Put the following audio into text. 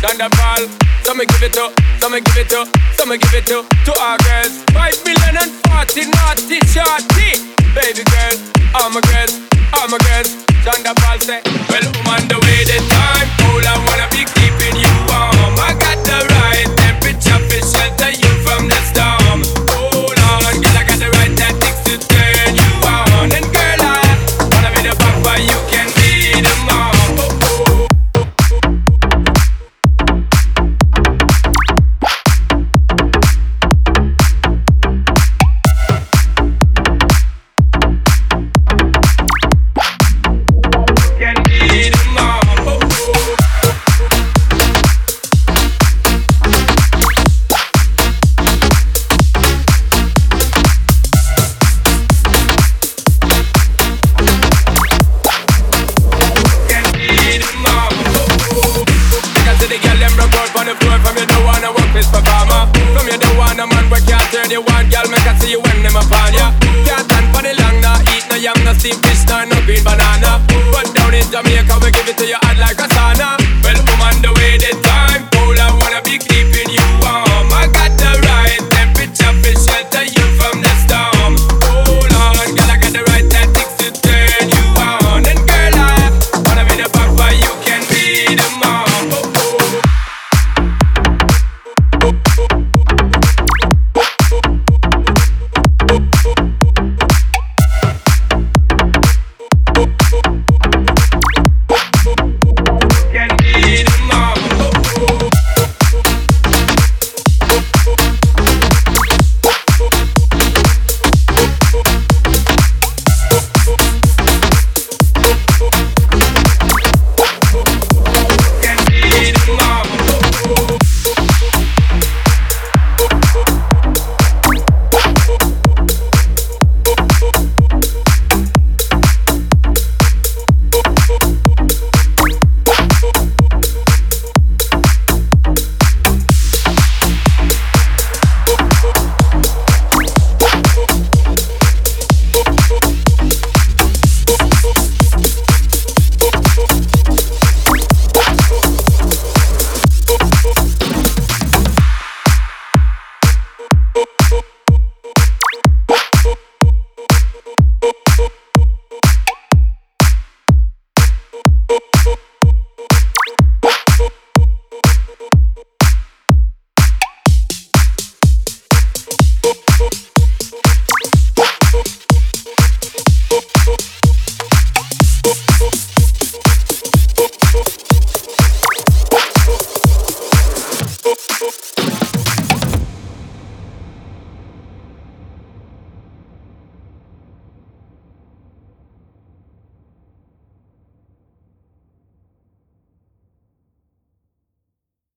killer chick. Thunderball, so me give it to, so me give it to, so me give it to, to our girls. Five million and forty naughty shorty. Baby girl, wanna work with performer. From you the one a man we can't turn you on, girl. Make I see you when them upon ya. Can't stand for the long, nah. Eat no yam, no steamed fish, nah, no green banana. But down in Jamaica we give it to you.